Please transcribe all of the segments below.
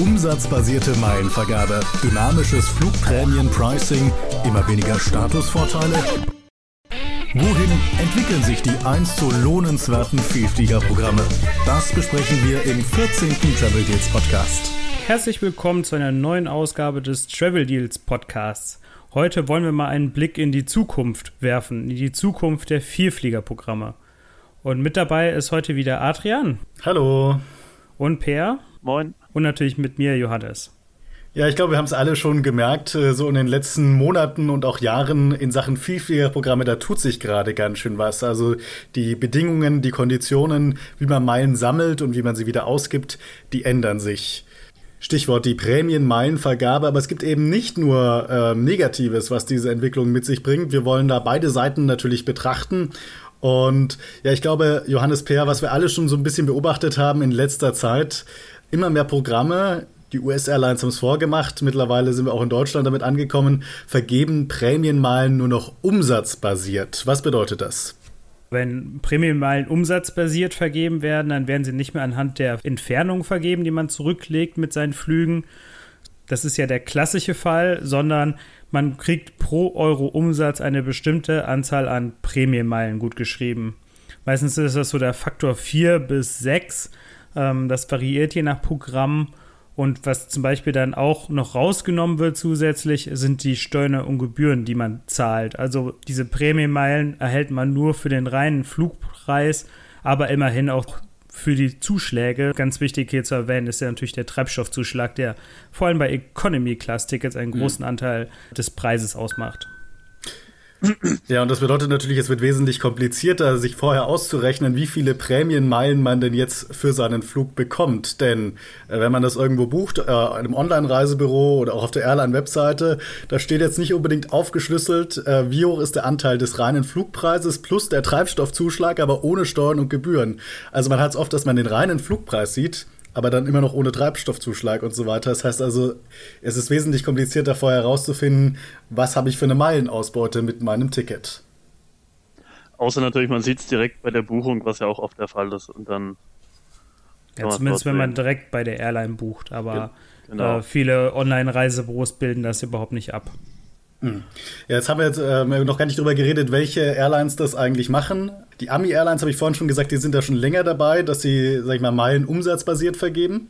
Umsatzbasierte Meilenvergabe, dynamisches Flugprämien-Pricing, immer weniger Statusvorteile. Wohin entwickeln sich die einst so lohnenswerten Vielfliegerprogramme? Das besprechen wir im 14. Travel Deals Podcast. Herzlich willkommen zu einer neuen Ausgabe des Travel Deals Podcasts. Heute wollen wir mal einen Blick in die Zukunft werfen, in die Zukunft der Vielfliegerprogramme. Und mit dabei ist heute wieder Adrian. Hallo. Und Per. Moin. Und natürlich mit mir, Johannes. Ja, ich glaube, wir haben es alle schon gemerkt, äh, so in den letzten Monaten und auch Jahren in Sachen Vielfliegerprogramme, da tut sich gerade ganz schön was. Also die Bedingungen, die Konditionen, wie man Meilen sammelt und wie man sie wieder ausgibt, die ändern sich. Stichwort die Prämienmeilenvergabe, aber es gibt eben nicht nur äh, Negatives, was diese Entwicklung mit sich bringt. Wir wollen da beide Seiten natürlich betrachten und ja, ich glaube, Johannes Peer, was wir alle schon so ein bisschen beobachtet haben in letzter Zeit, immer mehr Programme, die US-Airlines haben es vorgemacht, mittlerweile sind wir auch in Deutschland damit angekommen, vergeben Prämienmeilen nur noch umsatzbasiert. Was bedeutet das? Wenn Prämienmeilen umsatzbasiert vergeben werden, dann werden sie nicht mehr anhand der Entfernung vergeben, die man zurücklegt mit seinen Flügen. Das ist ja der klassische Fall, sondern man kriegt pro Euro Umsatz eine bestimmte Anzahl an Prämienmeilen gut geschrieben. Meistens ist das so der Faktor 4 bis 6. Ähm, das variiert je nach Programm. Und was zum Beispiel dann auch noch rausgenommen wird zusätzlich, sind die Steuern und Gebühren, die man zahlt. Also diese Prämienmeilen erhält man nur für den reinen Flugpreis, aber immerhin auch für die Zuschläge. Ganz wichtig hier zu erwähnen ist ja natürlich der Treibstoffzuschlag, der vor allem bei Economy-Class-Tickets einen mhm. großen Anteil des Preises ausmacht. Ja, und das bedeutet natürlich, es wird wesentlich komplizierter, sich vorher auszurechnen, wie viele Prämienmeilen man denn jetzt für seinen Flug bekommt. Denn äh, wenn man das irgendwo bucht, äh, einem Online-Reisebüro oder auch auf der Airline-Webseite, da steht jetzt nicht unbedingt aufgeschlüsselt, äh, wie hoch ist der Anteil des reinen Flugpreises plus der Treibstoffzuschlag, aber ohne Steuern und Gebühren. Also man hat es oft, dass man den reinen Flugpreis sieht, aber dann immer noch ohne Treibstoffzuschlag und so weiter. Das heißt also, es ist wesentlich komplizierter vorher herauszufinden, was habe ich für eine Meilenausbeute mit meinem Ticket. Außer natürlich, man sieht es direkt bei der Buchung, was ja auch oft der Fall ist. Und dann. Ja, zumindest wenn man direkt bei der Airline bucht, aber genau. äh, viele Online-Reisebüros bilden das überhaupt nicht ab. Hm. Ja, jetzt haben wir jetzt äh, noch gar nicht drüber geredet, welche Airlines das eigentlich machen. Die Ami Airlines habe ich vorhin schon gesagt, die sind da schon länger dabei, dass sie, sag ich mal, Meilen umsatzbasiert vergeben.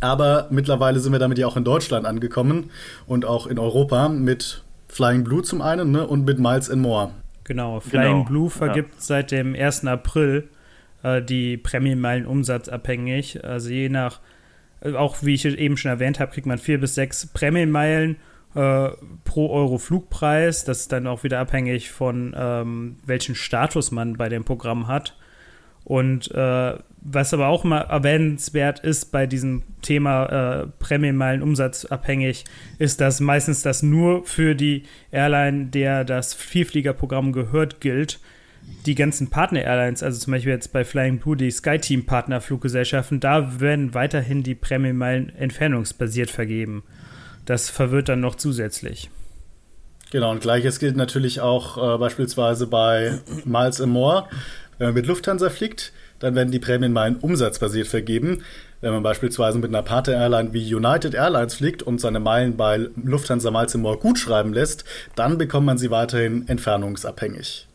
Aber mittlerweile sind wir damit ja auch in Deutschland angekommen und auch in Europa mit Flying Blue zum einen ne, und mit Miles and More. Genau, Flying genau. Blue vergibt ja. seit dem 1. April äh, die Prämienmeilen umsatzabhängig. Also je nach, äh, auch wie ich eben schon erwähnt habe, kriegt man vier bis sechs Prämienmeilen äh, pro Euro Flugpreis. Das ist dann auch wieder abhängig von ähm, welchen Status man bei dem Programm hat. Und äh, was aber auch mal erwähnenswert ist bei diesem Thema äh, Prämienmeilen umsatzabhängig, ist, dass meistens das nur für die Airline, der das Vielfliegerprogramm gehört, gilt. Die ganzen Partner-Airlines, also zum Beispiel jetzt bei Flying Blue, die SkyTeam-Partnerfluggesellschaften, da werden weiterhin die Prämienmeilen entfernungsbasiert vergeben. Das verwirrt dann noch zusätzlich. Genau, und gleiches gilt natürlich auch äh, beispielsweise bei Miles More. Wenn man mit Lufthansa fliegt, dann werden die Prämienmeilen umsatzbasiert vergeben. Wenn man beispielsweise mit einer Partner-Airline wie United Airlines fliegt und seine Meilen bei Lufthansa Miles More gut schreiben lässt, dann bekommt man sie weiterhin entfernungsabhängig.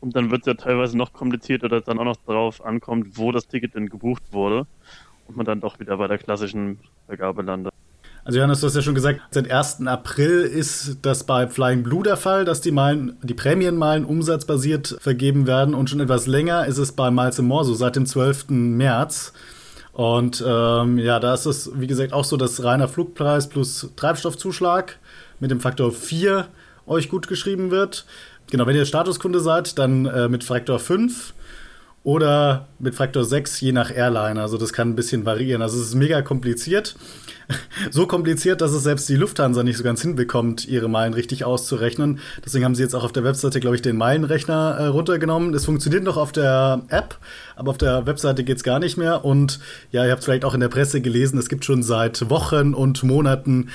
Und dann wird es ja teilweise noch komplizierter, dass dann auch noch darauf ankommt, wo das Ticket denn gebucht wurde und man dann doch wieder bei der klassischen Vergabe landet. Also Johannes, du hast ja schon gesagt, seit 1. April ist das bei Flying Blue der Fall, dass die Meilen, die Prämienmeilen umsatzbasiert vergeben werden und schon etwas länger ist es bei Miles More so, seit dem 12. März. Und ähm, ja, da ist es, wie gesagt, auch so, dass reiner Flugpreis plus Treibstoffzuschlag mit dem Faktor 4 euch gut geschrieben wird. Genau, wenn ihr Statuskunde seid, dann äh, mit Faktor 5 oder mit Faktor 6, je nach Airline. Also das kann ein bisschen variieren. Also es ist mega kompliziert. so kompliziert, dass es selbst die Lufthansa nicht so ganz hinbekommt, ihre Meilen richtig auszurechnen. Deswegen haben sie jetzt auch auf der Webseite, glaube ich, den Meilenrechner äh, runtergenommen. Es funktioniert noch auf der App, aber auf der Webseite geht es gar nicht mehr. Und ja, ihr habt vielleicht auch in der Presse gelesen, es gibt schon seit Wochen und Monaten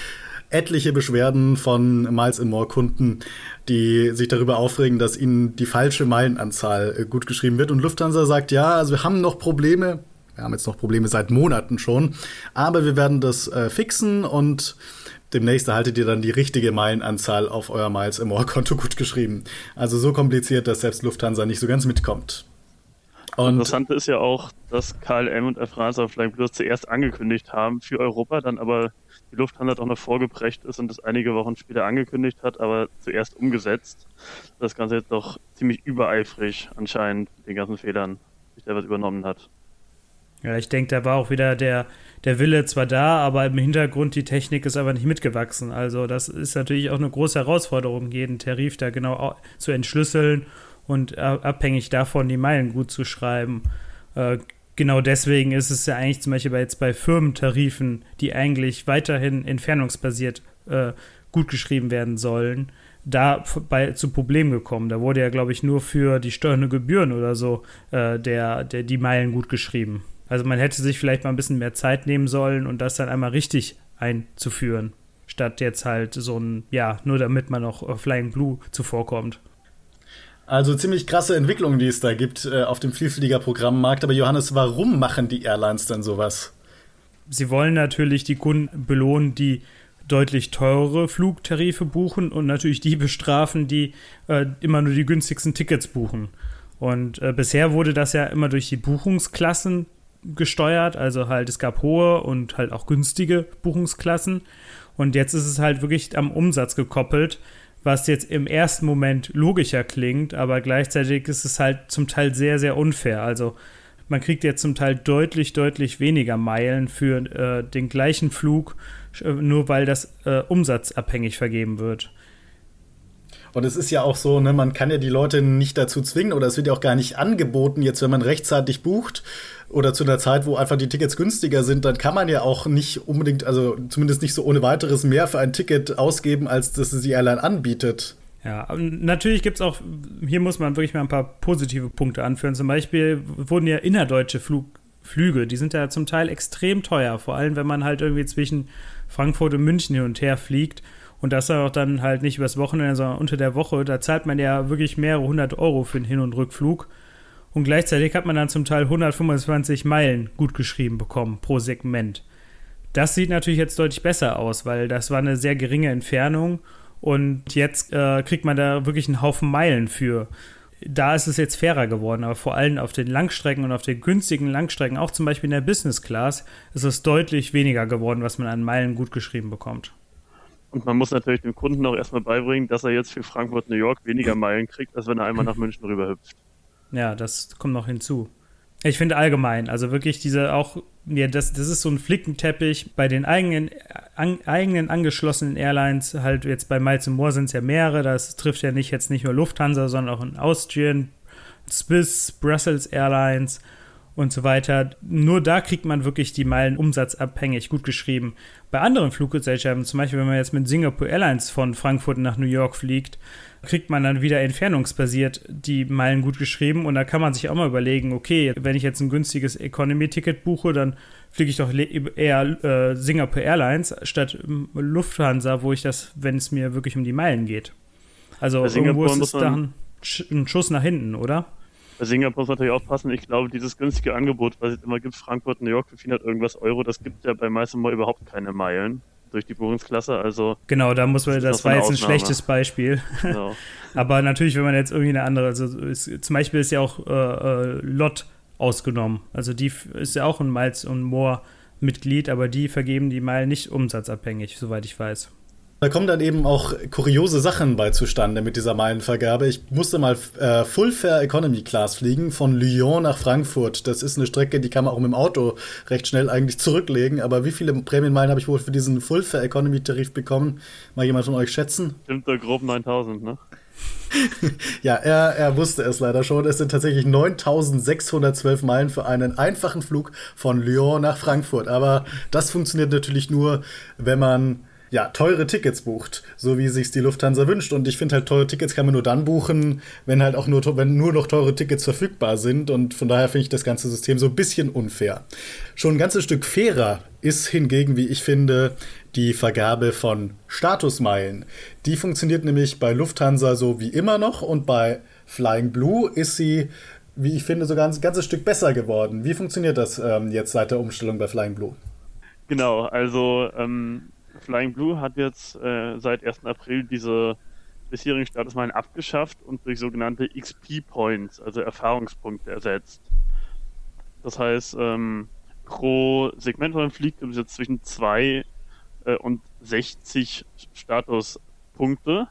etliche Beschwerden von Miles More Kunden, die sich darüber aufregen, dass ihnen die falsche Meilenanzahl äh, gut geschrieben wird. Und Lufthansa sagt, ja, also wir haben noch Probleme Wir haben jetzt noch Probleme seit Monaten schon. Aber wir werden das äh, fixen und demnächst erhaltet ihr dann die richtige Meilenanzahl auf euer Miles More Konto gut geschrieben. Also so kompliziert, dass selbst Lufthansa nicht so ganz mitkommt. Und Interessant ist ja auch, dass KLM und Air France auf Flying Plus zuerst angekündigt haben für Europa, dann aber die Lufthansa doch noch vorgeprägt ist und das einige Wochen später angekündigt hat, aber zuerst umgesetzt. Das Ganze jetzt doch ziemlich übereifrig anscheinend den ganzen Fehlern sich da was übernommen hat. Ja, ich denke, da war auch wieder der, der Wille zwar da, aber im Hintergrund die Technik ist aber nicht mitgewachsen. Also das ist natürlich auch eine große Herausforderung, jeden Tarif da genau zu entschlüsseln und abhängig davon die Meilen gut zu schreiben. Äh, genau deswegen ist es ja eigentlich zum Beispiel bei, jetzt bei Firmentarifen, die eigentlich weiterhin entfernungsbasiert äh, gut werden sollen, da bei, zu Problemen gekommen. Da wurde ja, glaube ich, nur für die Steuern und Gebühren oder so äh, der, der, die Meilen gut geschrieben. Also man hätte sich vielleicht mal ein bisschen mehr Zeit nehmen sollen und das dann einmal richtig einzuführen, statt jetzt halt so ein, ja, nur damit man noch Flying Blue zuvorkommt. Also ziemlich krasse Entwicklungen, die es da gibt äh, auf dem Vielfliegerprogrammmarkt. Aber Johannes, warum machen die Airlines denn sowas? Sie wollen natürlich die Kunden belohnen, die deutlich teurere Flugtarife buchen und natürlich die bestrafen, die äh, immer nur die günstigsten Tickets buchen. Und äh, bisher wurde das ja immer durch die Buchungsklassen gesteuert. Also halt, es gab hohe und halt auch günstige Buchungsklassen. Und jetzt ist es halt wirklich am Umsatz gekoppelt, was jetzt im ersten Moment logischer klingt, aber gleichzeitig ist es halt zum Teil sehr, sehr unfair. Also man kriegt jetzt zum Teil deutlich, deutlich weniger Meilen für äh, den gleichen Flug, äh, nur weil das äh, umsatzabhängig vergeben wird. Und es ist ja auch so, ne, man kann ja die Leute nicht dazu zwingen oder es wird ja auch gar nicht angeboten, jetzt wenn man rechtzeitig bucht oder zu einer Zeit, wo einfach die Tickets günstiger sind, dann kann man ja auch nicht unbedingt, also zumindest nicht so ohne weiteres mehr für ein Ticket ausgeben, als dass es die Airline anbietet. Ja, natürlich gibt es auch, hier muss man wirklich mal ein paar positive Punkte anführen. Zum Beispiel wurden ja innerdeutsche Flug, Flüge, die sind ja zum Teil extrem teuer, vor allem wenn man halt irgendwie zwischen Frankfurt und München hin und her fliegt und das auch dann halt nicht übers Wochenende, sondern unter der Woche. Da zahlt man ja wirklich mehrere hundert Euro für den Hin- und Rückflug. Und gleichzeitig hat man dann zum Teil 125 Meilen gut geschrieben bekommen pro Segment. Das sieht natürlich jetzt deutlich besser aus, weil das war eine sehr geringe Entfernung und jetzt äh, kriegt man da wirklich einen Haufen Meilen für. Da ist es jetzt fairer geworden, aber vor allem auf den Langstrecken und auf den günstigen Langstrecken, auch zum Beispiel in der Business Class, ist es deutlich weniger geworden, was man an Meilen gut geschrieben bekommt. Und man muss natürlich dem Kunden auch erstmal beibringen, dass er jetzt für Frankfurt, New York weniger Meilen kriegt, als wenn er einmal nach München rüberhüpft. Ja, das kommt noch hinzu. Ich finde allgemein, also wirklich diese auch, ja, das, das ist so ein Flickenteppich bei den eigenen, an, eigenen angeschlossenen Airlines, halt jetzt bei Miles More sind es ja mehrere, das trifft ja nicht jetzt nicht nur Lufthansa, sondern auch in Austrian, Swiss, Brussels Airlines und so weiter. Nur da kriegt man wirklich die Meilen umsatzabhängig gut geschrieben. Bei anderen Fluggesellschaften, zum Beispiel wenn man jetzt mit Singapore Airlines von Frankfurt nach New York fliegt, kriegt man dann wieder entfernungsbasiert die Meilen gut geschrieben und da kann man sich auch mal überlegen, okay, wenn ich jetzt ein günstiges Economy-Ticket buche, dann fliege ich doch eher äh, Singapore Airlines statt Lufthansa, wo ich das, wenn es mir wirklich um die Meilen geht. Also irgendwo ist es dann ein Schuss nach hinten, oder? Bei Singapur muss natürlich aufpassen. Ich glaube, dieses günstige Angebot, was es immer gibt, Frankfurt, New York für 400 irgendwas Euro, das gibt ja bei meisten Mal überhaupt keine Meilen durch die Buchungsklasse. Also genau, da muss man, das, das war jetzt ein schlechtes Beispiel. Genau. Aber natürlich, wenn man jetzt irgendwie eine andere, also ist, zum Beispiel ist ja auch äh, äh, Lot ausgenommen. Also die ist ja auch ein Miles und More Mitglied, aber die vergeben die Meilen nicht umsatzabhängig, soweit ich weiß. Da kommen dann eben auch kuriose Sachen bei zustande mit dieser Meilenvergabe. Ich musste mal äh, Full Fare Economy Class fliegen von Lyon nach Frankfurt. Das ist eine Strecke, die kann man auch mit dem Auto recht schnell eigentlich zurücklegen. Aber wie viele Prämienmeilen habe ich wohl für diesen Full Fare Economy Tarif bekommen? Mal jemand von euch schätzen? Stimmt grob 9000, ne? ja, er, er wusste es leider schon. Es sind tatsächlich 9612 Meilen für einen einfachen Flug von Lyon nach Frankfurt. Aber das funktioniert natürlich nur, wenn man ja, teure Tickets bucht, so wie sich die Lufthansa wünscht. Und ich finde halt, teure Tickets kann man nur dann buchen, wenn halt auch nur, wenn nur noch teure Tickets verfügbar sind. Und von daher finde ich das ganze System so ein bisschen unfair. Schon ein ganzes Stück fairer ist hingegen, wie ich finde, die Vergabe von Statusmeilen. Die funktioniert nämlich bei Lufthansa so wie immer noch und bei Flying Blue ist sie wie ich finde, sogar ein ganzes Stück besser geworden. Wie funktioniert das ähm, jetzt seit der Umstellung bei Flying Blue? Genau, also ähm, Flying Blue hat jetzt äh, seit 1. April diese bisherigen Statusmeilen abgeschafft und durch sogenannte XP-Points, also Erfahrungspunkte, ersetzt. Das heißt, ähm, pro Segment, man fliegt, gibt es jetzt zwischen 2 äh, und 60 Statuspunkte.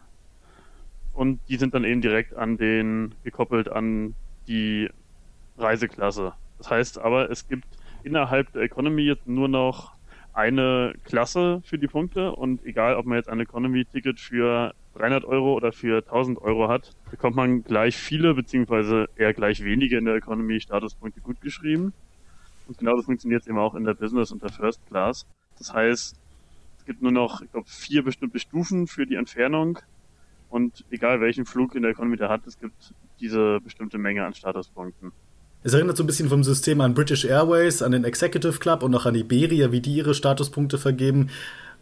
Und die sind dann eben direkt an den, gekoppelt an die Reiseklasse. Das heißt aber, es gibt innerhalb der Economy jetzt nur noch eine Klasse für die Punkte und egal, ob man jetzt ein Economy-Ticket für 300 Euro oder für 1000 Euro hat, bekommt man gleich viele beziehungsweise eher gleich wenige in der Economy Statuspunkte gut geschrieben. Und genau das funktioniert jetzt eben auch in der Business und der First Class. Das heißt, es gibt nur noch, ich glaube, vier bestimmte Stufen für die Entfernung und egal welchen Flug in der Economy der hat, es gibt diese bestimmte Menge an Statuspunkten. Es erinnert so ein bisschen vom System an British Airways, an den Executive Club und auch an Iberia, wie die ihre Statuspunkte vergeben.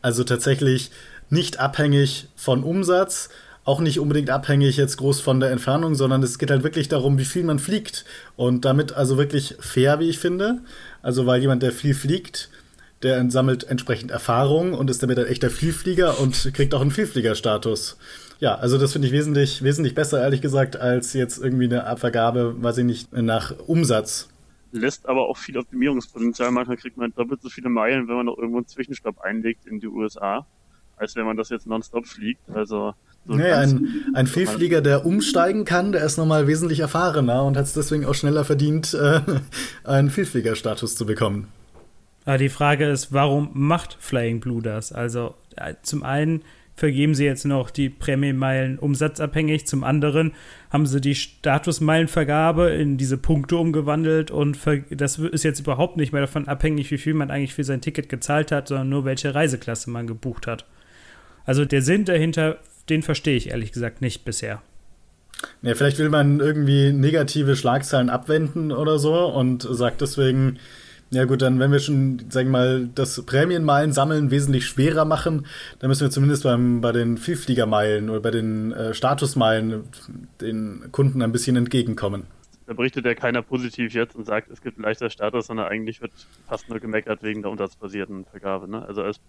Also tatsächlich nicht abhängig von Umsatz, auch nicht unbedingt abhängig jetzt groß von der Entfernung, sondern es geht halt wirklich darum, wie viel man fliegt. Und damit also wirklich fair, wie ich finde. Also weil jemand, der viel fliegt, der sammelt entsprechend Erfahrung und ist damit ein echter Vielflieger und kriegt auch einen Vielfliegerstatus. Ja, also das finde ich wesentlich, wesentlich besser, ehrlich gesagt, als jetzt irgendwie eine Abvergabe, weiß ich nicht, nach Umsatz. Lässt aber auch viel Optimierungspotenzial. Manchmal kriegt man doppelt so viele Meilen, wenn man noch irgendwo einen Zwischenstopp einlegt in die USA, als wenn man das jetzt nonstop fliegt. Also so naja, ein, ein Fehlflieger, der umsteigen kann, der ist nochmal wesentlich erfahrener und hat es deswegen auch schneller verdient, äh, einen Vielfliegerstatus zu bekommen. Aber die Frage ist, warum macht Flying Blue das? Also äh, zum einen vergeben sie jetzt noch die Prämienmeilen umsatzabhängig. Zum anderen haben sie die Statusmeilenvergabe in diese Punkte umgewandelt und das ist jetzt überhaupt nicht mehr davon abhängig, wie viel man eigentlich für sein Ticket gezahlt hat, sondern nur welche Reiseklasse man gebucht hat. Also der Sinn dahinter, den verstehe ich ehrlich gesagt nicht bisher. Ja, vielleicht will man irgendwie negative Schlagzeilen abwenden oder so und sagt deswegen, ja gut, dann wenn wir schon, sagen wir mal, das Prämienmeilen sammeln wesentlich schwerer machen, dann müssen wir zumindest beim, bei den Vielfliegermeilen oder bei den äh, Statusmeilen den Kunden ein bisschen entgegenkommen. Da berichtet ja keiner positiv jetzt und sagt, es gibt leichter Status, sondern eigentlich wird fast nur gemeckert wegen der umsatzbasierten Vergabe. Ne? Also als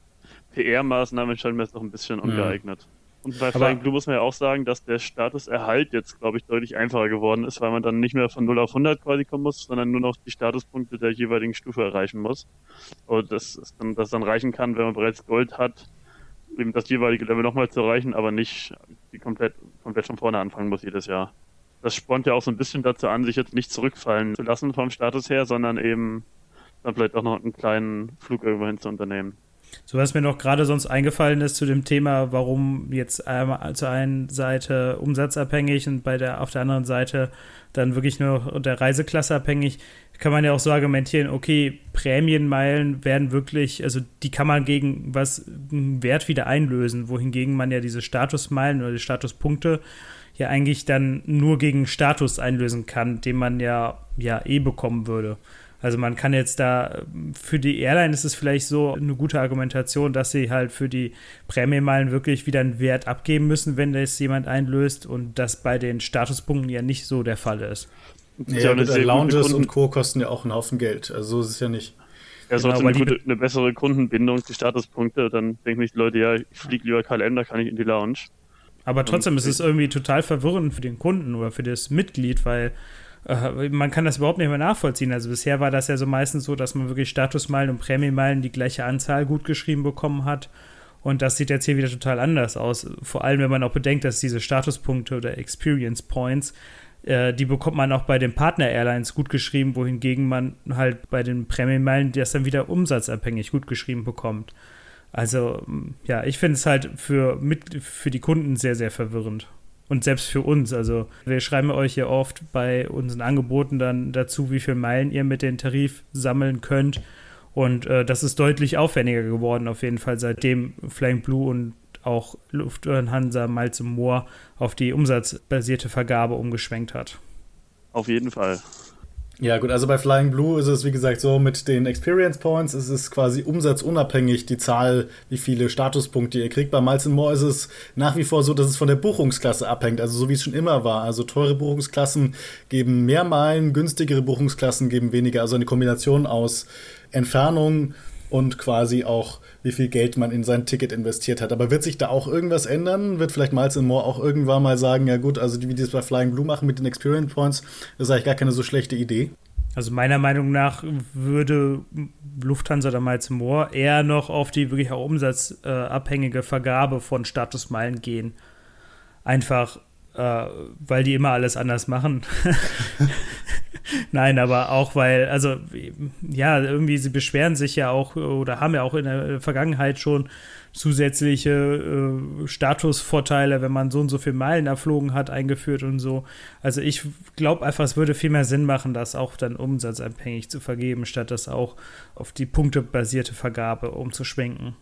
PR-Maßnahme scheint mir das noch ein bisschen ungeeignet. Ja. Und bei Flying Blue muss man ja auch sagen, dass der Statuserhalt jetzt, glaube ich, deutlich einfacher geworden ist, weil man dann nicht mehr von 0 auf 100 quasi kommen muss, sondern nur noch die Statuspunkte der jeweiligen Stufe erreichen muss. Und das, ist dann, das dann reichen kann, wenn man bereits Gold hat, eben das jeweilige Level nochmal zu erreichen, aber nicht die komplett, komplett von vorne anfangen muss jedes Jahr. Das spornt ja auch so ein bisschen dazu an, sich jetzt nicht zurückfallen zu lassen vom Status her, sondern eben dann vielleicht auch noch einen kleinen Flug irgendwo hin zu unternehmen. So was mir noch gerade sonst eingefallen ist zu dem Thema, warum jetzt einmal zur einen Seite umsatzabhängig und bei der auf der anderen Seite dann wirklich nur der Reiseklasse abhängig, kann man ja auch so argumentieren, okay, Prämienmeilen werden wirklich, also die kann man gegen was Wert wieder einlösen, wohingegen man ja diese Statusmeilen oder die Statuspunkte ja eigentlich dann nur gegen Status einlösen kann, den man ja ja eh bekommen würde. Also man kann jetzt da, für die Airline ist es vielleicht so eine gute Argumentation, dass sie halt für die Prämienmeilen wirklich wieder einen Wert abgeben müssen, wenn das jemand einlöst und das bei den Statuspunkten ja nicht so der Fall ist. Ja, ja Lounges und Co. kosten ja auch einen Haufen Geld. Also so ist es ja nicht. Ja, genau, eine, gute, eine bessere Kundenbindung, die Statuspunkte, dann denken sich die Leute, ja, ich fliege lieber KLM, da kann ich in die Lounge. Aber trotzdem und, ist es irgendwie total verwirrend für den Kunden oder für das Mitglied, weil äh, man kann das überhaupt nicht mehr nachvollziehen. Also bisher war das ja so meistens so, dass man wirklich Statusmeilen und Prämienmeilen die gleiche Anzahl gut geschrieben bekommen hat. Und das sieht jetzt hier wieder total anders aus. Vor allem, wenn man auch bedenkt, dass diese Statuspunkte oder Experience Points, äh, die bekommt man auch bei den Partner-Airlines gut geschrieben, wohingegen man halt bei den Prämienmeilen das dann wieder umsatzabhängig gut geschrieben bekommt. Also, ja, ich finde es halt für, mit, für die Kunden sehr, sehr verwirrend und selbst für uns. Also wir schreiben euch ja oft bei unseren Angeboten dann dazu, wie viele Meilen ihr mit dem Tarif sammeln könnt. Und äh, das ist deutlich aufwendiger geworden, auf jeden Fall, seitdem Flying Blue und auch Lufthansa mal zum Moor auf die umsatzbasierte Vergabe umgeschwenkt hat. Auf jeden Fall. Ja, gut, also bei Flying Blue ist es wie gesagt so, mit den Experience Points ist es quasi umsatzunabhängig, die Zahl, wie viele Statuspunkte ihr kriegt. Bei Miles More ist es nach wie vor so, dass es von der Buchungsklasse abhängt, also so wie es schon immer war. Also teure Buchungsklassen geben mehr Meilen, günstigere Buchungsklassen geben weniger. Also eine Kombination aus Entfernung und quasi auch, wie viel Geld man in sein Ticket investiert hat. Aber wird sich da auch irgendwas ändern? Wird vielleicht Miles More auch irgendwann mal sagen, ja gut, also wie die es bei Flying Blue machen mit den Experience Points, das ist eigentlich gar keine so schlechte Idee. Also meiner Meinung nach würde Lufthansa oder Miles More eher noch auf die wirklich auch umsatzabhängige Vergabe von Statusmeilen gehen. Einfach, äh, weil die immer alles anders machen. Nein, aber auch weil, also ja, irgendwie sie beschweren sich ja auch oder haben ja auch in der Vergangenheit schon zusätzliche äh, Statusvorteile, wenn man so und so viele Meilen erflogen hat, eingeführt und so. Also ich glaube einfach, es würde viel mehr Sinn machen, das auch dann umsatzabhängig zu vergeben, statt das auch auf die punktebasierte Vergabe umzuschwenken.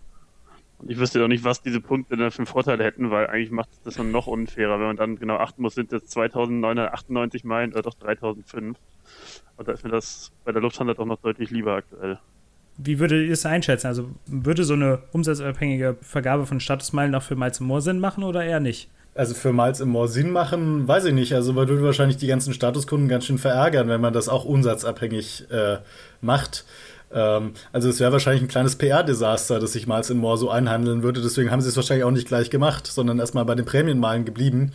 Und ich wüsste auch nicht, was diese Punkte dann für Vorteile hätten, weil eigentlich macht das dann noch unfairer, wenn man dann genau achten muss, sind das 2998 Meilen oder doch 3005. Und da ist mir das bei der Lufthansa doch noch deutlich lieber aktuell. Wie würdet ihr es einschätzen? Also würde so eine umsatzabhängige Vergabe von Statusmeilen auch für Miles More Sinn machen oder eher nicht? Also für Miles More Sinn machen, weiß ich nicht. Also man würde wahrscheinlich die ganzen Statuskunden ganz schön verärgern, wenn man das auch umsatzabhängig äh, macht. Ähm, also es wäre wahrscheinlich ein kleines PR-Desaster, dass sich Miles More so einhandeln würde. Deswegen haben sie es wahrscheinlich auch nicht gleich gemacht, sondern erstmal bei den Prämienmeilen geblieben.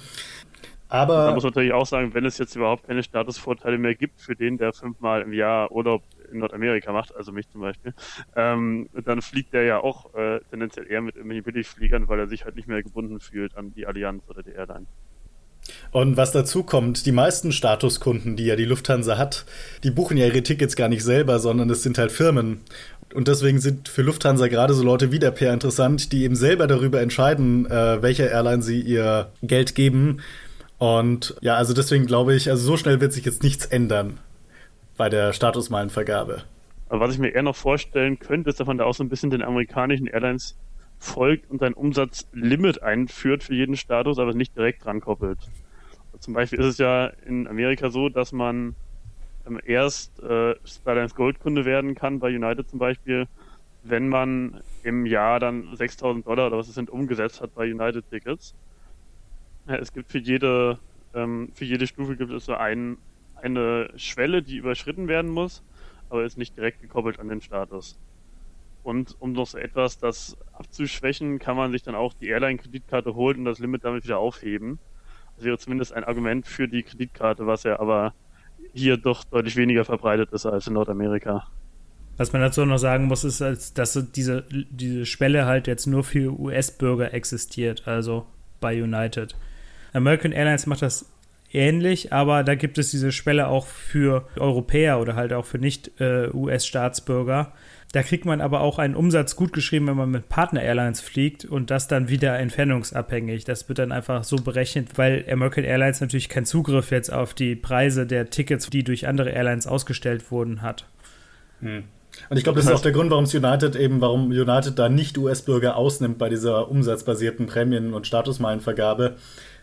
Aber man muss natürlich auch sagen, wenn es jetzt überhaupt keine Statusvorteile mehr gibt für den, der fünfmal im Jahr Urlaub in Nordamerika macht, also mich zum Beispiel, ähm, dann fliegt der ja auch äh, tendenziell eher mit irgendwelchen Billigfliegern, weil er sich halt nicht mehr gebunden fühlt an die Allianz oder die Airline. Und was dazu kommt, die meisten Statuskunden, die ja die Lufthansa hat, die buchen ja ihre Tickets gar nicht selber, sondern es sind halt Firmen. Und deswegen sind für Lufthansa gerade so Leute wie der Peer interessant, die eben selber darüber entscheiden, äh, welcher Airline sie ihr Geld geben. Und ja, also deswegen glaube ich, also so schnell wird sich jetzt nichts ändern bei der Statusmeilenvergabe. Aber was ich mir eher noch vorstellen könnte, ist, dass man da auch so ein bisschen den amerikanischen Airlines folgt und ein Umsatzlimit einführt für jeden Status, aber nicht direkt dran koppelt. Zum Beispiel ist es ja in Amerika so, dass man ähm, erst äh, Skylines Gold-Kunde werden kann, bei United zum Beispiel, wenn man im Jahr dann 6000 Dollar oder was es sind umgesetzt hat bei United-Tickets. Ja, es gibt für jede, ähm, für jede Stufe gibt es so ein, eine Schwelle, die überschritten werden muss, aber ist nicht direkt gekoppelt an den Status. Und um noch so etwas das abzuschwächen, kann man sich dann auch die Airline-Kreditkarte holen und das Limit damit wieder aufheben. Das wäre zumindest ein Argument für die Kreditkarte, was ja aber hier doch deutlich weniger verbreitet ist als in Nordamerika. Was man dazu noch sagen muss, ist, dass diese, diese Schwelle halt jetzt nur für US-Bürger existiert, also bei United. American Airlines macht das ähnlich, aber da gibt es diese Schwelle auch für Europäer oder halt auch für Nicht-US-Staatsbürger. Äh, da kriegt man aber auch einen Umsatz gut geschrieben, wenn man mit Partner-Airlines fliegt und das dann wieder entfernungsabhängig. Das wird dann einfach so berechnet, weil American Airlines natürlich keinen Zugriff jetzt auf die Preise der Tickets, die durch andere Airlines ausgestellt wurden, hat. Hm. Und ich glaube, das ist auch der Grund, warum United eben, warum United da nicht US-Bürger ausnimmt bei dieser umsatzbasierten Prämien- und Statusmeilenvergabe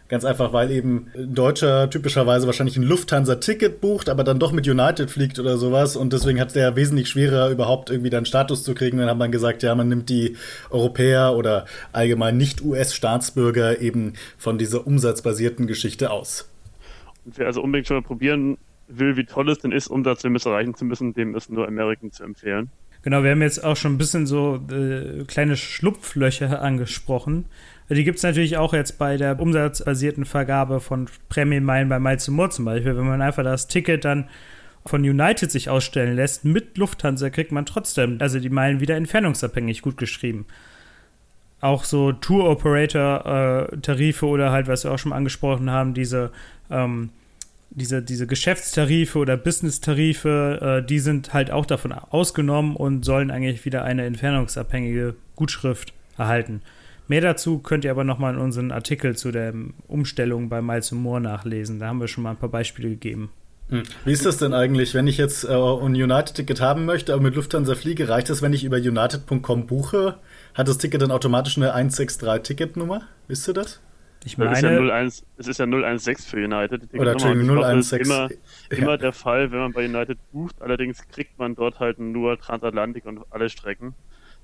Ganz einfach, weil eben ein Deutscher typischerweise wahrscheinlich ein Lufthansa-Ticket bucht, aber dann doch mit United fliegt oder sowas. Und deswegen hat der wesentlich schwerer, überhaupt irgendwie dann Status zu kriegen. Dann hat man gesagt, ja, man nimmt die Europäer oder allgemein Nicht-US-Staatsbürger eben von dieser umsatzbasierten Geschichte aus. Und wer also unbedingt schon mal probieren will, wie toll es denn ist, Umsatzlimits erreichen zu müssen, dem ist nur American zu empfehlen. Genau, wir haben jetzt auch schon ein bisschen so äh, kleine Schlupflöcher angesprochen. Die gibt es natürlich auch jetzt bei der umsatzbasierten Vergabe von Prämienmeilen bei Miles More zum Beispiel. Wenn man einfach das Ticket dann von United sich ausstellen lässt mit Lufthansa, kriegt man trotzdem also die Meilen wieder entfernungsabhängig gut geschrieben. Auch so Tour-Operator-Tarife äh, oder halt, was wir auch schon angesprochen haben, diese, ähm, diese, diese Geschäftstarife oder Business-Tarife, äh, die sind halt auch davon ausgenommen und sollen eigentlich wieder eine entfernungsabhängige Gutschrift erhalten. Mehr dazu könnt ihr aber nochmal in unseren Artikel zu der Umstellung bei Miles Moore nachlesen. Da haben wir schon mal ein paar Beispiele gegeben. Hm. Wie ist das denn eigentlich, wenn ich jetzt äh, ein United-Ticket haben möchte, aber mit Lufthansa fliege, reicht das, wenn ich über united.com buche? Hat das Ticket dann automatisch eine 163-Ticketnummer? Wisst ihr das? Ich meine, es ist ja 0-1, es ist ja 0-1-6 für United. Die Oder Entschuldigung, 0-1-6. Immer, ja. immer der Fall, wenn man bei United bucht. Allerdings kriegt man dort halt nur Transatlantik und alle Strecken.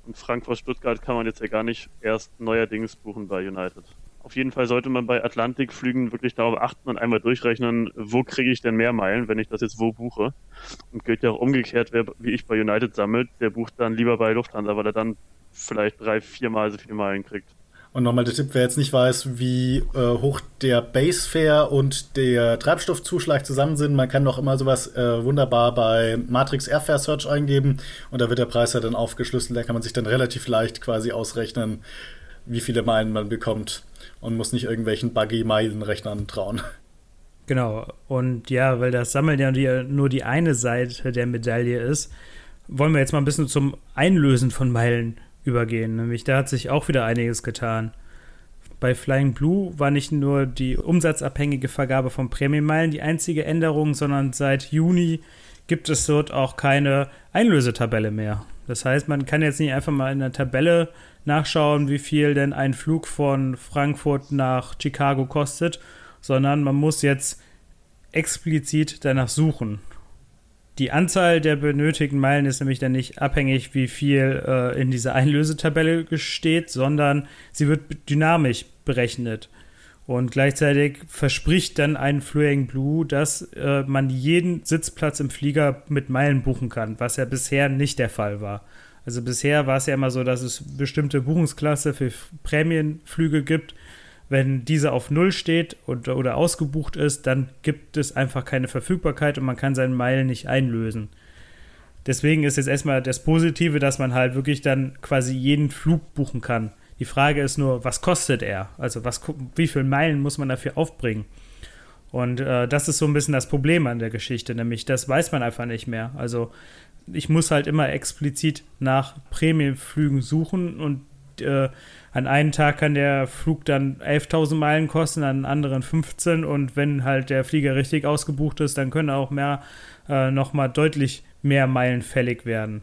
Und Frankfurt-Stuttgart kann man jetzt ja gar nicht erst neuerdings buchen bei United. Auf jeden Fall sollte man bei Atlantikflügen wirklich darauf achten und einmal durchrechnen, wo kriege ich denn mehr Meilen, wenn ich das jetzt wo buche. Und gilt ja auch umgekehrt, wer wie ich bei United sammelt, der bucht dann lieber bei Lufthansa, weil er dann vielleicht drei, viermal so viele Meilen kriegt. Und nochmal der Tipp, wer jetzt nicht weiß, wie äh, hoch der Base-Fare und der Treibstoffzuschlag zusammen sind, man kann doch immer sowas äh, wunderbar bei Matrix Airfare Search eingeben und da wird der Preis ja dann aufgeschlüsselt. Da kann man sich dann relativ leicht quasi ausrechnen, wie viele Meilen man bekommt und muss nicht irgendwelchen Buggy-Meilenrechnern trauen. Genau, und ja, weil das Sammeln ja nur die eine Seite der Medaille ist, wollen wir jetzt mal ein bisschen zum Einlösen von Meilen übergehen. Nämlich da hat sich auch wieder einiges getan. Bei Flying Blue war nicht nur die umsatzabhängige Vergabe von Prämienmeilen die einzige Änderung, sondern seit Juni gibt es dort auch keine Einlösetabelle mehr. Das heißt, man kann jetzt nicht einfach mal in der Tabelle nachschauen, wie viel denn ein Flug von Frankfurt nach Chicago kostet, sondern man muss jetzt explizit danach suchen. Die Anzahl der benötigten Meilen ist nämlich dann nicht abhängig, wie viel äh, in dieser Einlösetabelle steht, sondern sie wird dynamisch berechnet. Und gleichzeitig verspricht dann ein Flying Blue, dass äh, man jeden Sitzplatz im Flieger mit Meilen buchen kann, was ja bisher nicht der Fall war. Also bisher war es ja immer so, dass es bestimmte Buchungsklasse für Prämienflüge gibt, wenn diese auf Null steht und, oder ausgebucht ist, dann gibt es einfach keine Verfügbarkeit und man kann seinen Meilen nicht einlösen. Deswegen ist jetzt erstmal das Positive, dass man halt wirklich dann quasi jeden Flug buchen kann. Die Frage ist nur, was kostet er? Also was, wie viele Meilen muss man dafür aufbringen? Und äh, das ist so ein bisschen das Problem an der Geschichte, nämlich das weiß man einfach nicht mehr. Also ich muss halt immer explizit nach Prämienflügen suchen und äh, an einem Tag kann der Flug dann 11.000 Meilen kosten, an anderen 15 und wenn halt der Flieger richtig ausgebucht ist, dann können auch mehr äh, nochmal deutlich mehr Meilen fällig werden.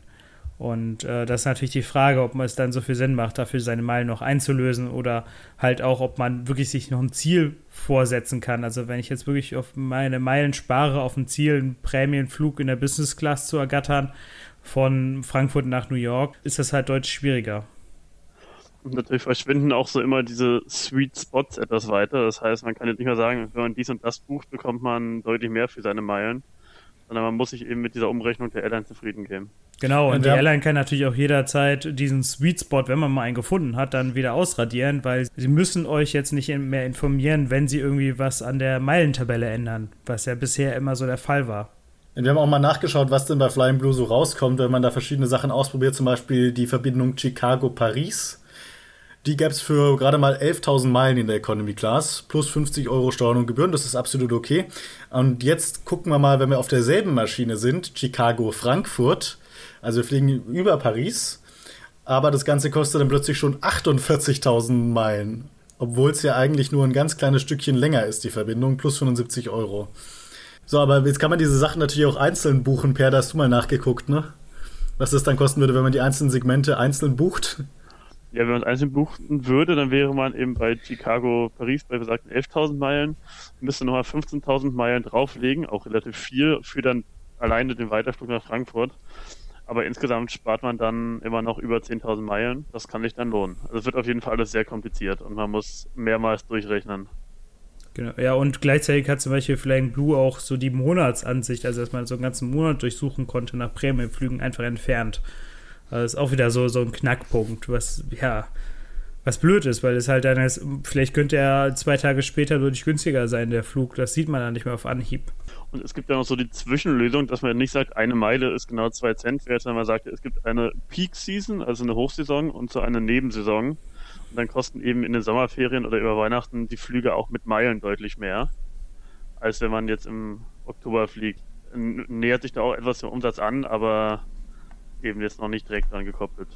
Und äh, das ist natürlich die Frage, ob es dann so viel Sinn macht, dafür seine Meilen noch einzulösen oder halt auch, ob man wirklich sich noch ein Ziel vorsetzen kann. Also wenn ich jetzt wirklich auf meine Meilen spare, auf ein Ziel, einen Prämienflug in der Business Class zu ergattern von Frankfurt nach New York, ist das halt deutlich schwieriger. Und natürlich verschwinden auch so immer diese Sweet Spots etwas weiter. Das heißt, man kann jetzt nicht mehr sagen, wenn man dies und das bucht, bekommt man deutlich mehr für seine Meilen. Sondern man muss sich eben mit dieser Umrechnung der Airline zufrieden geben. Genau, und die Airline kann natürlich auch jederzeit diesen Sweet Spot, wenn man mal einen gefunden hat, dann wieder ausradieren, weil sie müssen euch jetzt nicht mehr informieren, wenn sie irgendwie was an der Meilentabelle ändern, was ja bisher immer so der Fall war. Wir haben auch mal nachgeschaut, was denn bei Flying Blue so rauskommt, wenn man da verschiedene Sachen ausprobiert, zum Beispiel die Verbindung Chicago-Paris die gäbe es für gerade mal 11.000 Meilen in der Economy Class, plus 50 Euro Steuern und Gebühren, das ist absolut okay. Und jetzt gucken wir mal, wenn wir auf derselben Maschine sind, Chicago-Frankfurt, also wir fliegen über Paris, aber das Ganze kostet dann plötzlich schon 48.000 Meilen, obwohl es ja eigentlich nur ein ganz kleines Stückchen länger ist, die Verbindung, plus 75 Euro. So, aber jetzt kann man diese Sachen natürlich auch einzeln buchen. Per, da hast du mal nachgeguckt, ne? Was das dann kosten würde, wenn man die einzelnen Segmente einzeln bucht? Ja, wenn man es einzeln buchen würde, dann wäre man eben bei Chicago, Paris bei besagten 11.000 Meilen, müsste nochmal 15.000 Meilen drauflegen, auch relativ viel für dann alleine den Weiterflug nach Frankfurt. Aber insgesamt spart man dann immer noch über 10.000 Meilen. Das kann sich dann lohnen. Also es wird auf jeden Fall alles sehr kompliziert und man muss mehrmals durchrechnen. Genau, ja, und gleichzeitig hat zum Beispiel Flying Blue auch so die Monatsansicht, also dass man so einen ganzen Monat durchsuchen konnte nach Prämienflügen, einfach entfernt. Das ist auch wieder so, so ein Knackpunkt, was, ja, was blöd ist, weil es halt dann ist, vielleicht könnte er zwei Tage später deutlich günstiger sein, der Flug. Das sieht man dann nicht mehr auf Anhieb. Und es gibt ja noch so die Zwischenlösung, dass man nicht sagt, eine Meile ist genau zwei Cent wert, sondern man sagt, es gibt eine Peak Season, also eine Hochsaison und so eine Nebensaison. Und dann kosten eben in den Sommerferien oder über Weihnachten die Flüge auch mit Meilen deutlich mehr, als wenn man jetzt im Oktober fliegt. Nähert sich da auch etwas der Umsatz an, aber eben jetzt noch nicht direkt dran gekoppelt.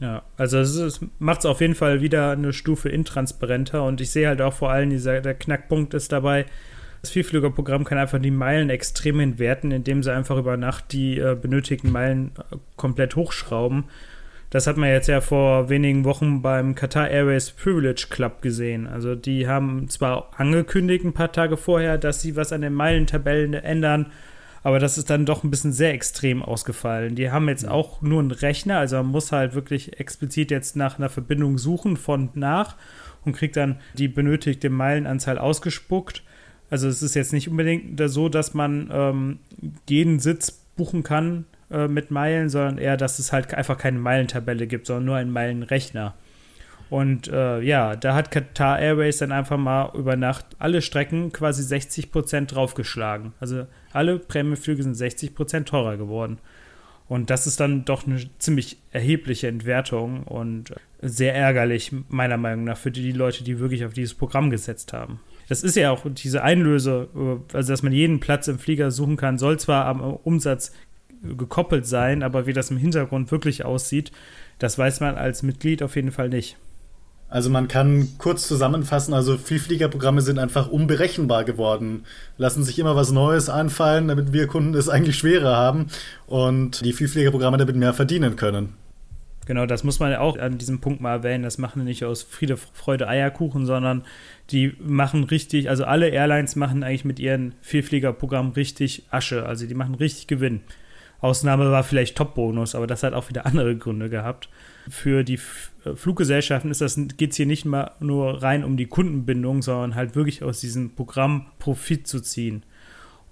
Ja, also es macht es auf jeden Fall wieder eine Stufe intransparenter und ich sehe halt auch vor allem, dieser, der Knackpunkt ist dabei, das Vielflügerprogramm kann einfach die Meilen extrem entwerten, indem sie einfach über Nacht die äh, benötigten Meilen äh, komplett hochschrauben. Das hat man jetzt ja vor wenigen Wochen beim Qatar Airways Privilege Club gesehen. Also die haben zwar angekündigt ein paar Tage vorher, dass sie was an den Meilentabellen ändern, aber das ist dann doch ein bisschen sehr extrem ausgefallen. Die haben jetzt auch nur einen Rechner, also man muss halt wirklich explizit jetzt nach einer Verbindung suchen von nach und kriegt dann die benötigte Meilenanzahl ausgespuckt. Also es ist jetzt nicht unbedingt so, dass man ähm, jeden Sitz buchen kann äh, mit Meilen, sondern eher, dass es halt einfach keine Meilentabelle gibt, sondern nur einen Meilenrechner. Und äh, ja, da hat Qatar Airways dann einfach mal über Nacht alle Strecken quasi 60% draufgeschlagen. Also alle Prämienflüge sind 60% teurer geworden. Und das ist dann doch eine ziemlich erhebliche Entwertung und sehr ärgerlich, meiner Meinung nach, für die Leute, die wirklich auf dieses Programm gesetzt haben. Das ist ja auch diese Einlöse, äh, also dass man jeden Platz im Flieger suchen kann, soll zwar am Umsatz gekoppelt sein, aber wie das im Hintergrund wirklich aussieht, das weiß man als Mitglied auf jeden Fall nicht. Also man kann kurz zusammenfassen, also Vielfliegerprogramme sind einfach unberechenbar geworden, lassen sich immer was Neues einfallen, damit wir Kunden es eigentlich schwerer haben und die Vielfliegerprogramme damit mehr verdienen können. Genau, das muss man auch an diesem Punkt mal erwähnen. Das machen nicht aus Friede, Freude, Eierkuchen, sondern die machen richtig, also alle Airlines machen eigentlich mit ihren Vielfliegerprogrammen richtig Asche. Also die machen richtig Gewinn. Ausnahme war vielleicht Top-Bonus, aber das hat auch wieder andere Gründe gehabt. Für die äh, Fluggesellschaften geht es hier nicht mal nur rein um die Kundenbindung, sondern halt wirklich aus diesem Programm Profit zu ziehen.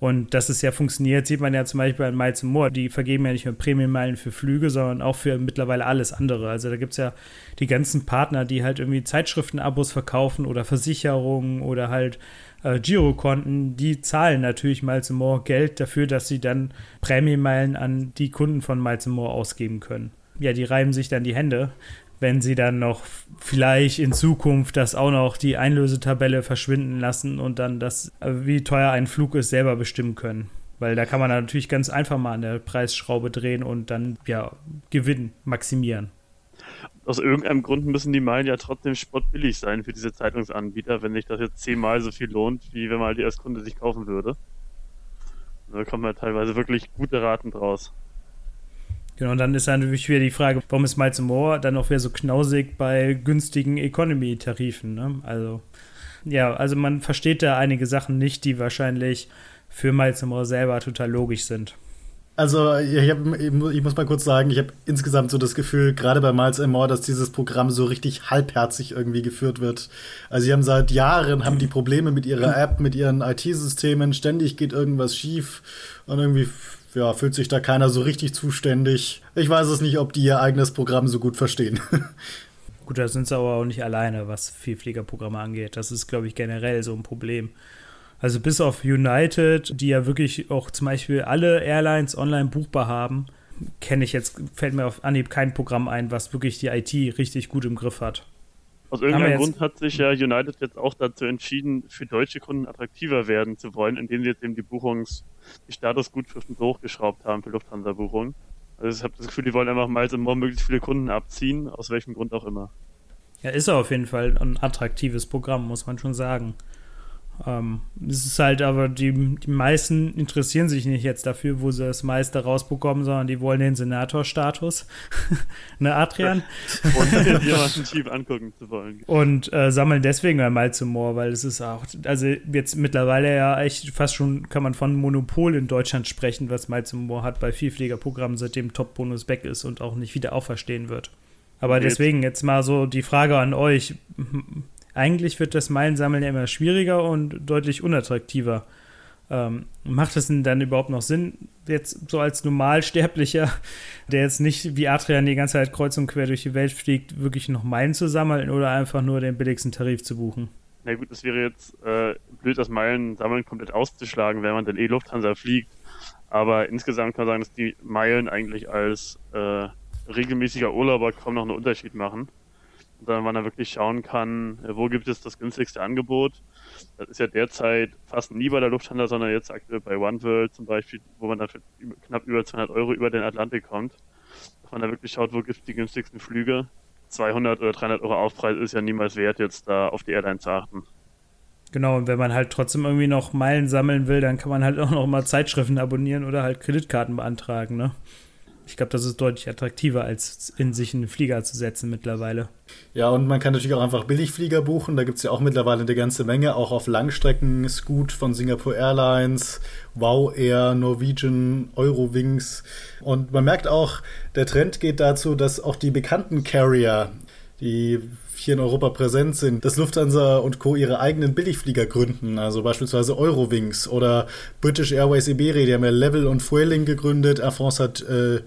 Und dass es ja funktioniert, sieht man ja zum Beispiel bei Miles More. Die vergeben ja nicht nur Prämienmeilen für Flüge, sondern auch für mittlerweile alles andere. Also da gibt es ja die ganzen Partner, die halt irgendwie Zeitschriftenabos verkaufen oder Versicherungen oder halt äh, Girokonten. Die zahlen natürlich Miles More Geld dafür, dass sie dann Prämienmeilen an die Kunden von Miles More ausgeben können. Ja, die reiben sich dann die Hände, wenn sie dann noch vielleicht in Zukunft das auch noch die Einlösetabelle verschwinden lassen und dann das, wie teuer ein Flug ist, selber bestimmen können. Weil da kann man natürlich ganz einfach mal an der Preisschraube drehen und dann ja Gewinn maximieren. Aus irgendeinem Grund müssen die Meilen ja trotzdem spottbillig sein für diese Zeitungsanbieter, wenn sich das jetzt zehnmal so viel lohnt, wie wenn man halt die Erstkunde sich kaufen würde. Da kommen ja teilweise wirklich gute Raten draus. Genau, und dann ist natürlich wieder die Frage, warum ist Miles More dann auch wieder so knausig bei günstigen Economy-Tarifen? Ne? Also, ja, also man versteht da einige Sachen nicht, die wahrscheinlich für Miles More selber total logisch sind. Also, ich, hab, ich, muss mal kurz sagen, ich habe insgesamt so das Gefühl, gerade bei Miles More, dass dieses Programm so richtig halbherzig irgendwie geführt wird. Also, sie haben seit Jahren haben die Probleme mit ihrer App, mit ihren IT-Systemen, ständig geht irgendwas schief und irgendwie ja, fühlt sich da keiner so richtig zuständig. Ich weiß es nicht, ob die ihr eigenes Programm so gut verstehen. Gut, da sind sie aber auch nicht alleine, was Vielfliegerprogramme angeht. Das ist, glaube ich, generell so ein Problem. Also bis auf United, die ja wirklich auch zum Beispiel alle Airlines online buchbar haben, kenne ich jetzt, fällt mir auf Anhieb kein Programm ein, was wirklich die IT richtig gut im Griff hat. Aus irgendeinem Grund hat sich ja United jetzt auch dazu entschieden, für deutsche Kunden attraktiver werden zu wollen, indem sie jetzt eben die Buchungs- die Statusgutschriften so hochgeschraubt haben für Lufthansa-Buchungen. Also ich habe das Gefühl, die wollen einfach mal immer möglichst viele Kunden abziehen, aus welchem Grund auch immer. Ja, ist auf jeden Fall ein attraktives Programm, muss man schon sagen. Ähm, es ist halt aber, die, die meisten interessieren sich nicht jetzt dafür, wo sie das meiste rausbekommen, sondern die wollen den Senatorstatus. ne, Adrian? Und jemanden tief angucken zu wollen. Und äh, sammeln deswegen einmal zum Moor, weil es ist auch, also jetzt mittlerweile ja echt fast schon, kann man von Monopol in Deutschland sprechen, was Miles Moor hat bei Vielfliegerprogrammen, seitdem Top-Bonus weg ist und auch nicht wieder auferstehen wird. Aber deswegen jetzt mal so die Frage an euch eigentlich wird das Meilensammeln ja immer schwieriger und deutlich unattraktiver. Ähm, macht es denn dann überhaupt noch Sinn, jetzt so als Normalsterblicher, der jetzt nicht wie Adrian die ganze Zeit kreuz und quer durch die Welt fliegt, wirklich noch Meilen zu sammeln oder einfach nur den billigsten Tarif zu buchen? Na gut, es wäre jetzt äh, blöd, das Meilen sammeln komplett auszuschlagen, wenn man dann eh Lufthansa fliegt. Aber insgesamt kann man sagen, dass die Meilen eigentlich als äh, regelmäßiger Urlauber kaum noch einen Unterschied machen sondern man da wirklich schauen kann, äh, wo gibt es das günstigste Angebot. Das ist ja derzeit fast nie bei der Lufthansa, sondern jetzt aktuell bei OneWorld zum Beispiel, wo man dann für knapp über 200 Euro über den Atlantik kommt. Dass man da wirklich schaut, wo gibt es die günstigsten Flüge. 200 oder 300 Euro Aufpreis ist ja niemals wert, jetzt da auf die Airline zu achten. Genau, und wenn man halt trotzdem irgendwie noch Meilen sammeln will, dann kann man halt auch noch mal Zeitschriften abonnieren oder halt Kreditkarten beantragen, ne? Ich glaube, das ist deutlich attraktiver, als in sich einen Flieger zu setzen mittlerweile. Ja, und man kann natürlich auch einfach Billigflieger buchen. Da gibt es ja auch mittlerweile eine ganze Menge, auch auf Langstrecken. Scoot von Singapore Airlines, Wow Air, Norwegian, Eurowings. Und man merkt auch, der Trend geht dazu, dass auch die bekannten Carrier, die hier in Europa präsent sind, dass Lufthansa und Co. ihre eigenen Billigflieger gründen, also beispielsweise Eurowings oder British Airways Iberia, die haben ja Level und Fueling gegründet. Air France hat, äh,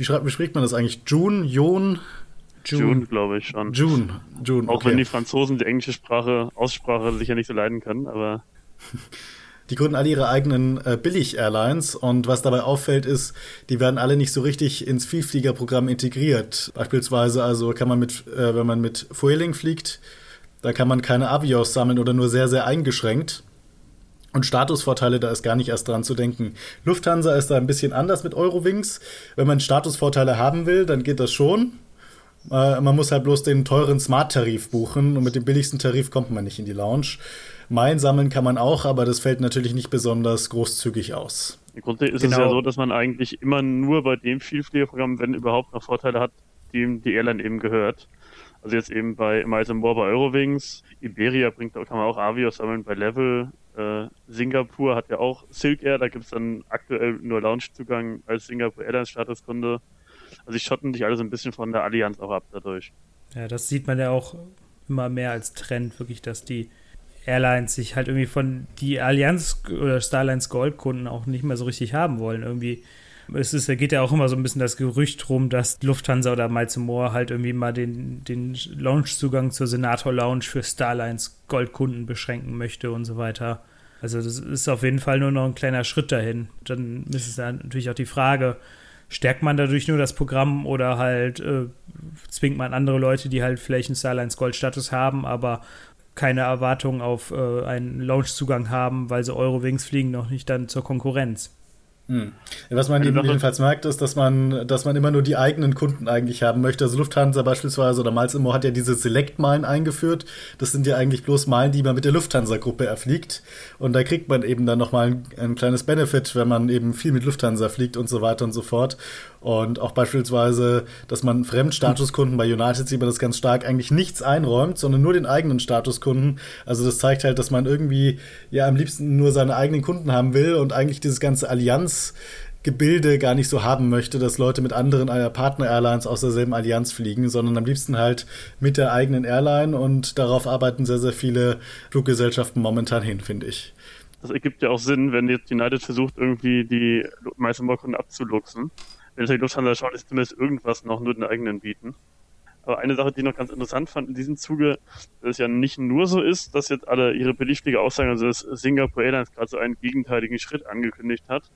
wie, schreibt, wie spricht man das eigentlich? June, Jon? June, June glaube ich schon. June, June. Auch okay. wenn die Franzosen die englische Sprache, Aussprache sicher nicht so leiden können, aber. Die gründen alle ihre eigenen äh, Billig-Airlines und was dabei auffällt ist, die werden alle nicht so richtig ins Vielfliegerprogramm integriert. Beispielsweise also kann man mit, äh, wenn man mit Fueling fliegt, da kann man keine Avios sammeln oder nur sehr, sehr eingeschränkt. Und Statusvorteile, da ist gar nicht erst dran zu denken. Lufthansa ist da ein bisschen anders mit Eurowings. Wenn man Statusvorteile haben will, dann geht das schon. Äh, man muss halt bloß den teuren Smart-Tarif buchen und mit dem billigsten Tarif kommt man nicht in die Lounge. Meilen sammeln kann man auch, aber das fällt natürlich nicht besonders großzugig aus. Im Grunde ist genau. es ja genau. so, dass man eigentlich immer nur bei dem Vielfliegerprogramm, wenn überhaupt noch Vorteile hat, die die Airline eben gehört. Also jetzt eben bei Miles More bei Eurowings, Iberia bringt, kann man auch Avios sammeln bei Level, äh, Singapur hat ja auch Silk Air, da gibt es dann aktuell nur Loungezugang als Singapore Airlines Statuskunde. Also die schotten sich alles ein bisschen von der Allianz auch ab dadurch. Ja, das sieht man ja auch immer mehr als Trend, wirklich, dass die Airlines sich halt irgendwie von die Allianz oder Starlines Gold-Kunden auch nicht mehr so richtig haben wollen. Irgendwie. Es ist, geht ja auch immer so ein bisschen das Gerücht rum, dass Lufthansa oder Miles Moore halt irgendwie mal den, den Launchzugang zur Senator Lounge für Starlines Goldkunden beschränken möchte und so weiter. Also das ist auf jeden Fall nur noch ein kleiner Schritt dahin. Dann ist es dann natürlich auch die Frage, stärkt man dadurch nur das Programm oder halt äh, zwingt man andere Leute, die halt vielleicht einen Starlines Gold Status haben, aber keine Erwartung auf äh, einen Launchzugang haben, weil sie Eurowings fliegen noch nicht dann zur Konkurrenz. Hm. Was man eben jedenfalls merkt, ist, dass man, dass man immer nur die eigenen Kunden eigentlich haben möchte. Also Lufthansa beispielsweise oder Miles Immo hat ja diese Select-Meilen eingeführt. Das sind ja eigentlich bloß Meilen, die man mit der Lufthansa-Gruppe erfliegt. Und da kriegt man eben dann nochmal ein, ein kleines Benefit, wenn man eben viel mit Lufthansa fliegt und so weiter und so fort. Und auch beispielsweise, dass man Fremdstatuskunden bei United sieht man das ganz stark eigentlich nichts einräumt, sondern nur den eigenen Statuskunden. Also das zeigt halt, dass man irgendwie ja am liebsten nur seine eigenen Kunden haben will und eigentlich dieses ganze Allianz Gebilde gar nicht so haben möchte, dass Leute mit anderen Partner-Airlines aus derselben Allianz fliegen, sondern am liebsten halt mit der eigenen Airline und darauf arbeiten sehr, sehr viele Fluggesellschaften momentan hin, finde ich. Das ergibt ja auch Sinn, wenn jetzt United versucht, irgendwie die meisten Kunden abzuluxen wenn es die Lufthansa schaut, ist zumindest irgendwas noch nur den eigenen bieten. Aber eine Sache, die ich noch ganz interessant fand in diesem Zuge, dass es ja nicht nur so ist, dass jetzt alle ihre Billigflieger aussagen, also dass Singapore Airlines gerade so einen gegenteiligen Schritt angekündigt hat.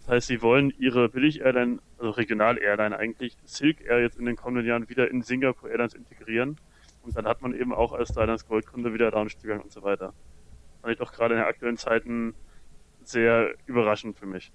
Das heißt, sie wollen ihre Billig-Airline, also Regional-Airline eigentlich, Silk Air jetzt in den kommenden Jahren wieder in Singapore Airlines integrieren. Und dann hat man eben auch als Starlines Goldkunde wieder Loungezugang und so weiter. Fand ich doch gerade in den aktuellen Zeiten sehr überraschend für mich.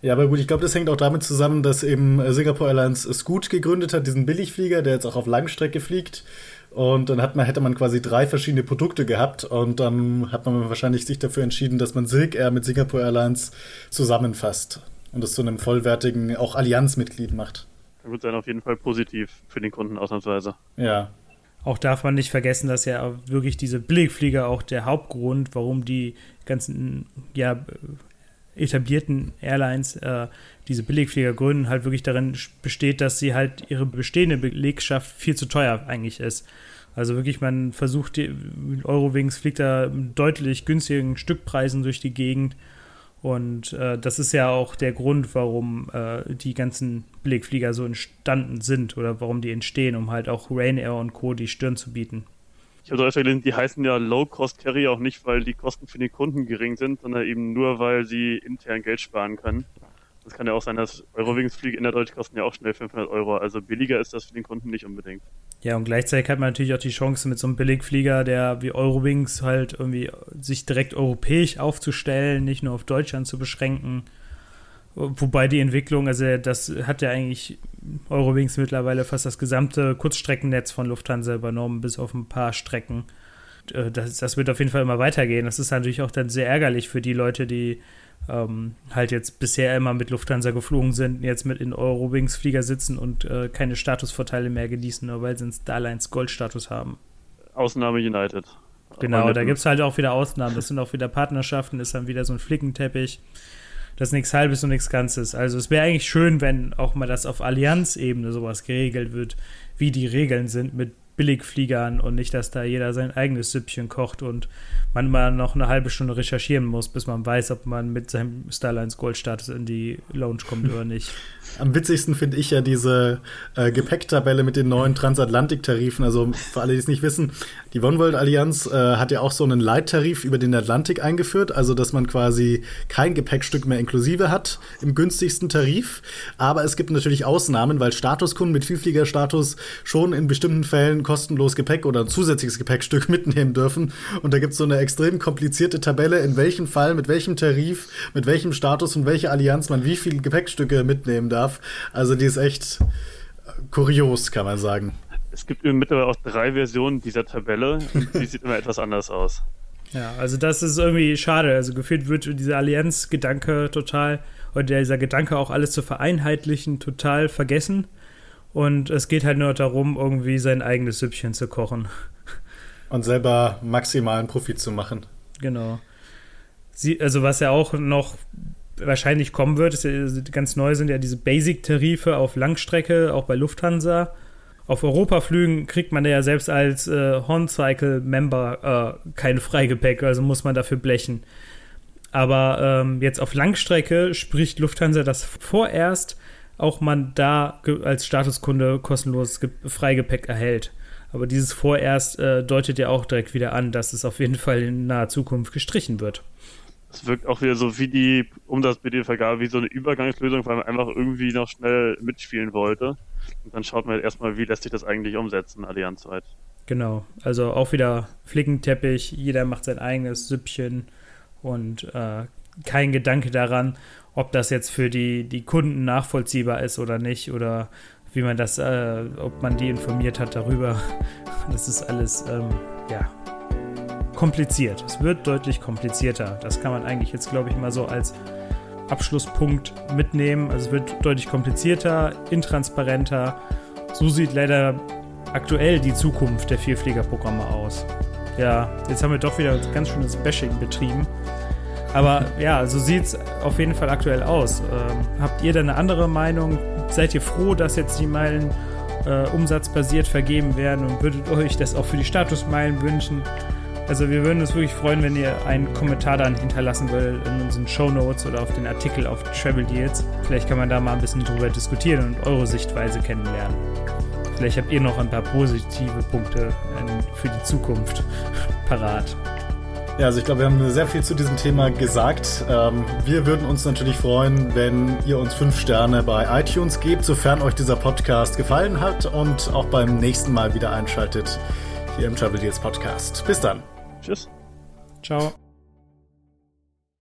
Ja, aber gut, ich glaube, das hängt auch damit zusammen, dass eben äh, Singapore Airlines Scoot gegründet hat, diesen Billigflieger, der jetzt auch auf Langstrecke fliegt. Und dann hat man, hätte man quasi drei verschiedene Produkte gehabt und dann hat man wahrscheinlich sich dafür entschieden, dass man Silk Air mit Singapore Airlines zusammenfasst und das zu einem vollwertigen, auch Allianzmitglied macht. Das wird sein auf jeden Fall positiv für den Kunden ausnahmsweise. Ja. Auch darf man nicht vergessen, dass ja wirklich diese Billigflieger auch der Hauptgrund, warum die ganzen ja, etablierten Airlines äh, diese Billigflieger gründen, halt wirklich darin besteht, dass sie halt ihre bestehende Belegschaft viel zu teuer eigentlich ist. Also wirklich, man versucht, Eurowings fliegt da deutlich günstigen Stückpreisen durch die Gegend. Und äh, das ist ja auch der Grund, warum äh, die ganzen Billigflieger so entstanden sind oder warum die entstehen, um halt auch Ryanair und Co. die Stirn zu bieten. Ich habe öfter gelesen, die heißen ja Low-Cost-Carrier auch nicht, weil die Kosten für den Kunden gering sind, sondern eben nur, weil sie intern Geld sparen können. Das kann ja auch sein, dass Eurowings-Flüge innerdeutsch kosten ja auch schnell 500 Euro. Also billiger ist das für den Kunden nicht unbedingt. Ja, und gleichzeitig hat man natürlich auch die Chance, mit so einem Billigflieger, der wie Eurowings halt irgendwie sich direkt europäisch aufzustellen, nicht nur auf Deutschland zu beschränken. Wobei die Entwicklung, also das hat ja eigentlich Eurowings mittlerweile fast das gesamte Kurzstreckennetz von Lufthansa übernommen, bis auf ein paar Strecken. Äh, das, das wird auf jeden Fall immer weitergehen. Das ist natürlich auch dann sehr ärgerlich für die Leute, die ähm, halt jetzt bisher immer mit Lufthansa geflogen sind, jetzt mit in Eurowings-Flieger sitzen und äh, keine Statusvorteile mehr genießen, nur weil sie einen Starlines Gold-Status haben. Ausnahme United. Genau, da gibt es halt auch wieder Ausnahmen. Das sind auch wieder Partnerschaften, ist dann wieder so ein Flickenteppich. Das ist nichts Halbes und nichts Ganzes. Also es wäre eigentlich schön, wenn auch mal das auf Allianz-Ebene sowas geregelt wird, wie die Regeln sind mit Billigfliegern und nicht, dass da jeder sein eigenes Süppchen kocht und man mal noch eine halbe Stunde recherchieren muss, bis man weiß, ob man mit seinem Starlines Gold-Status in die Lounge kommt oder nicht. Am witzigsten finde ich ja diese äh, Gepäcktabelle mit den neuen Transatlantik-Tarifen. Also für alle, die es nicht wissen, die OneWorld-Allianz äh, hat ja auch so einen Leittarif über den Atlantik eingeführt, also dass man quasi kein Gepäckstück mehr inklusive hat im günstigsten Tarif. Aber es gibt natürlich Ausnahmen, weil Statuskunden mit Vielfliegerstatus schon in bestimmten Fällen kostenlos Gepäck oder ein zusätzliches Gepäckstück mitnehmen dürfen. Und da gibt es so eine extrem komplizierte Tabelle, in welchem Fall, mit welchem Tarif, mit welchem Status und welcher Allianz man wie viele Gepäckstücke mitnehmen darf. Also die ist echt kurios, kann man sagen. Es gibt mittlerweile auch drei Versionen dieser Tabelle und die sieht immer etwas anders aus. Ja, also das ist irgendwie schade. Also gefühlt wird dieser Allianz-Gedanke total, oder dieser Gedanke auch alles zu vereinheitlichen, total vergessen. Und es geht halt nur darum, irgendwie sein eigenes Süppchen zu kochen. Und selber maximalen Profit zu machen. Genau. Sie, also was ja auch noch wahrscheinlich kommen wird, ist ja, ganz neu sind ja diese Basic-Tarife auf Langstrecke, auch bei Lufthansa. Auf Europaflügen kriegt man ja selbst als äh, Horn-Cycle-Member äh, kein Freigepäck, also muss man dafür blechen. Aber ähm, jetzt auf Langstrecke spricht Lufthansa das vorerst, auch man da als Statuskunde kostenlos Freigepäck erhält. Aber dieses vorerst äh, deutet ja auch direkt wieder an, dass es auf jeden Fall in naher Zukunft gestrichen wird. Es wirkt auch wieder so wie die Umsatzbedingungsvergabe, wie so eine Übergangslösung, weil man einfach irgendwie noch schnell mitspielen wollte. Und dann schaut man erstmal, wie lässt sich das eigentlich umsetzen, allianzweit. Genau, also auch wieder Flickenteppich, jeder macht sein eigenes Süppchen und äh, kein Gedanke daran, ob das jetzt für die, die Kunden nachvollziehbar ist oder nicht oder wie man das, äh, ob man die informiert hat darüber. Das ist alles, ähm, ja, kompliziert. Es wird deutlich komplizierter. Das kann man eigentlich jetzt, glaube ich, mal so als Abschlusspunkt mitnehmen. Also es wird deutlich komplizierter, intransparenter. So sieht leider aktuell die Zukunft der Vierfliegerprogramme aus. Ja, jetzt haben wir doch wieder ganz schönes Bashing betrieben. Aber ja, so sieht es auf jeden Fall aktuell aus. Ähm, habt ihr da eine andere Meinung? Seid ihr froh, dass jetzt die Meilen äh, umsatzbasiert vergeben werden und würdet euch das auch für die Statusmeilen wünschen? Also wir würden uns wirklich freuen, wenn ihr einen Kommentar dann hinterlassen würdet in unseren Show Notes oder auf den Artikel auf Travel Deals. Vielleicht kann man da mal ein bisschen drüber diskutieren und eure Sichtweise kennenlernen. Vielleicht habt ihr noch ein paar positive Punkte für die Zukunft parat. Ja, also ich glaube, wir haben sehr viel zu diesem Thema gesagt. Ähm, wir würden uns natürlich freuen, wenn ihr uns fünf Sterne bei iTunes gebt, sofern euch dieser Podcast gefallen hat und auch beim nächsten Mal wieder einschaltet hier im Travel Deals Podcast. Bis dann. Tschüss. Ciao.